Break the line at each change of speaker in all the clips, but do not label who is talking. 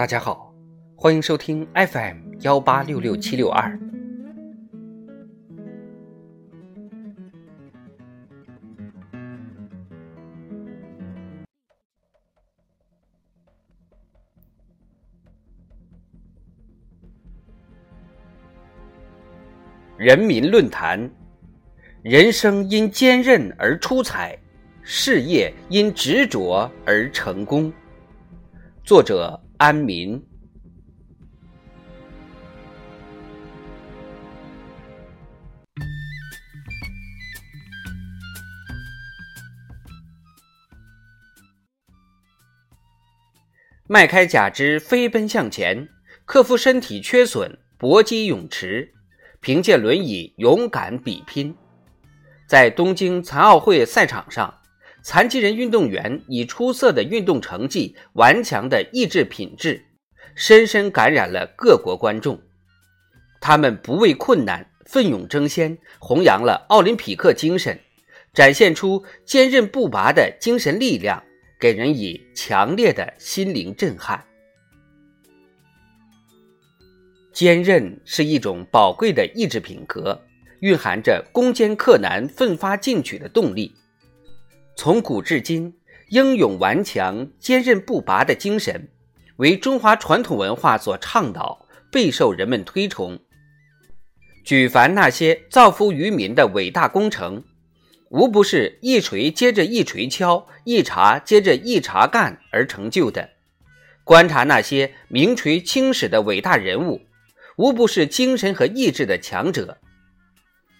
大家好，欢迎收听 FM 幺八六六七六二。人民论坛：人生因坚韧而出彩，事业因执着而成功。作者：安民。迈开假肢，飞奔向前，克服身体缺损，搏击泳池。凭借轮椅勇敢比拼，在东京残奥会赛场上，残疾人运动员以出色的运动成绩、顽强的意志品质，深深感染了各国观众。他们不畏困难，奋勇争先，弘扬了奥林匹克精神，展现出坚韧不拔的精神力量，给人以强烈的心灵震撼。坚韧是一种宝贵的意志品格，蕴含着攻坚克难、奋发进取的动力。从古至今，英勇顽强、坚韧不拔的精神为中华传统文化所倡导，备受人们推崇。举凡那些造福于民的伟大工程，无不是一锤接着一锤敲，一茬接着一茬干而成就的。观察那些名垂青史的伟大人物。无不是精神和意志的强者，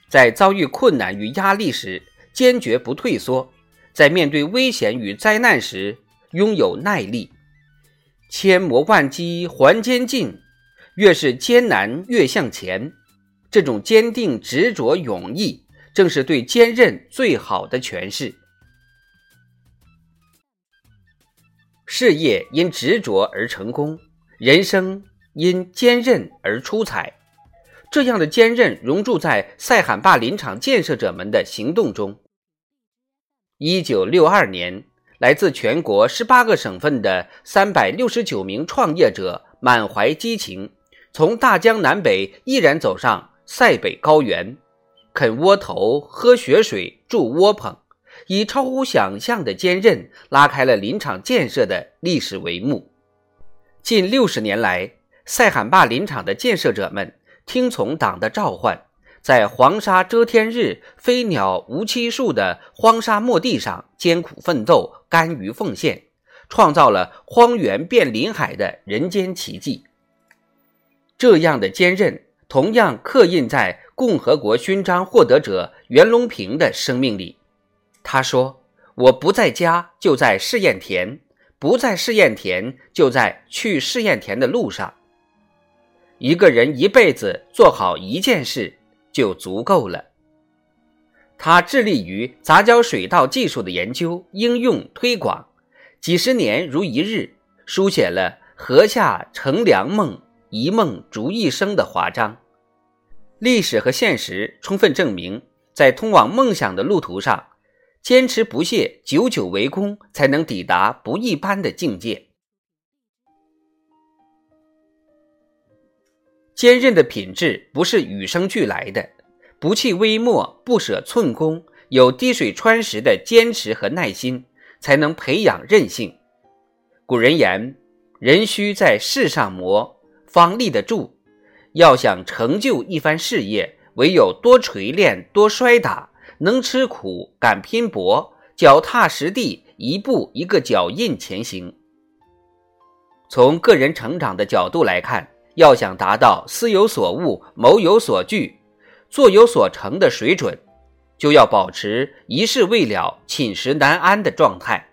在遭遇困难与压力时坚决不退缩，在面对危险与灾难时拥有耐力。千磨万击还坚劲，越是艰难越向前。这种坚定执着勇毅，正是对坚韧最好的诠释。事业因执着而成功，人生。因坚韧而出彩，这样的坚韧融入在塞罕坝林场建设者们的行动中。一九六二年，来自全国十八个省份的三百六十九名创业者满怀激情，从大江南北毅然走上塞北高原，啃窝头、喝雪水、住窝棚，以超乎想象的坚韧拉开了林场建设的历史帷幕。近六十年来，塞罕坝林场的建设者们听从党的召唤，在黄沙遮天日、飞鸟无栖树的荒沙漠地上艰苦奋斗、甘于奉献，创造了荒原变林海的人间奇迹。这样的坚韧，同样刻印在共和国勋章获得者袁隆平的生命里。他说：“我不在家，就在试验田；不在试验田，就在去试验田的路上。”一个人一辈子做好一件事就足够了。他致力于杂交水稻技术的研究、应用、推广，几十年如一日，书写了“禾下乘凉梦，一梦逐一生”的华章。历史和现实充分证明，在通往梦想的路途上，坚持不懈、久久为功，才能抵达不一般的境界。坚韧的品质不是与生俱来的，不弃微末，不舍寸功，有滴水穿石的坚持和耐心，才能培养韧性。古人言：“人须在世上磨，方立得住。”要想成就一番事业，唯有多锤炼、多摔打，能吃苦、敢拼搏，脚踏实地，一步一个脚印前行。从个人成长的角度来看。要想达到思有所悟、谋有所据、做有所成的水准，就要保持一事未了、寝食难安的状态，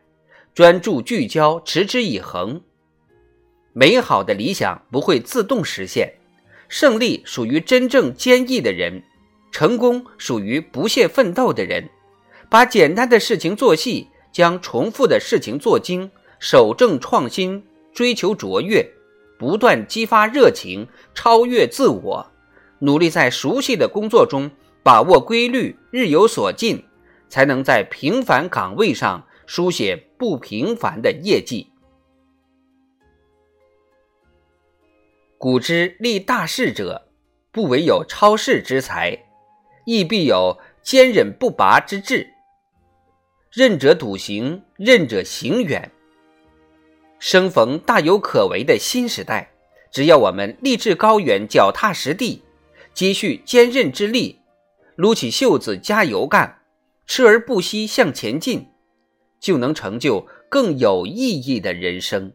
专注聚焦、持之以恒。美好的理想不会自动实现，胜利属于真正坚毅的人，成功属于不懈奋斗的人。把简单的事情做细，将重复的事情做精，守正创新，追求卓越。不断激发热情，超越自我，努力在熟悉的工作中把握规律，日有所进，才能在平凡岗位上书写不平凡的业绩。古之立大事者，不唯有超世之才，亦必有坚忍不拔之志。任者笃行，任者行远。生逢大有可为的新时代，只要我们立志高远、脚踏实地，积蓄坚韧之力，撸起袖子加油干，吃而不息向前进，就能成就更有意义的人生。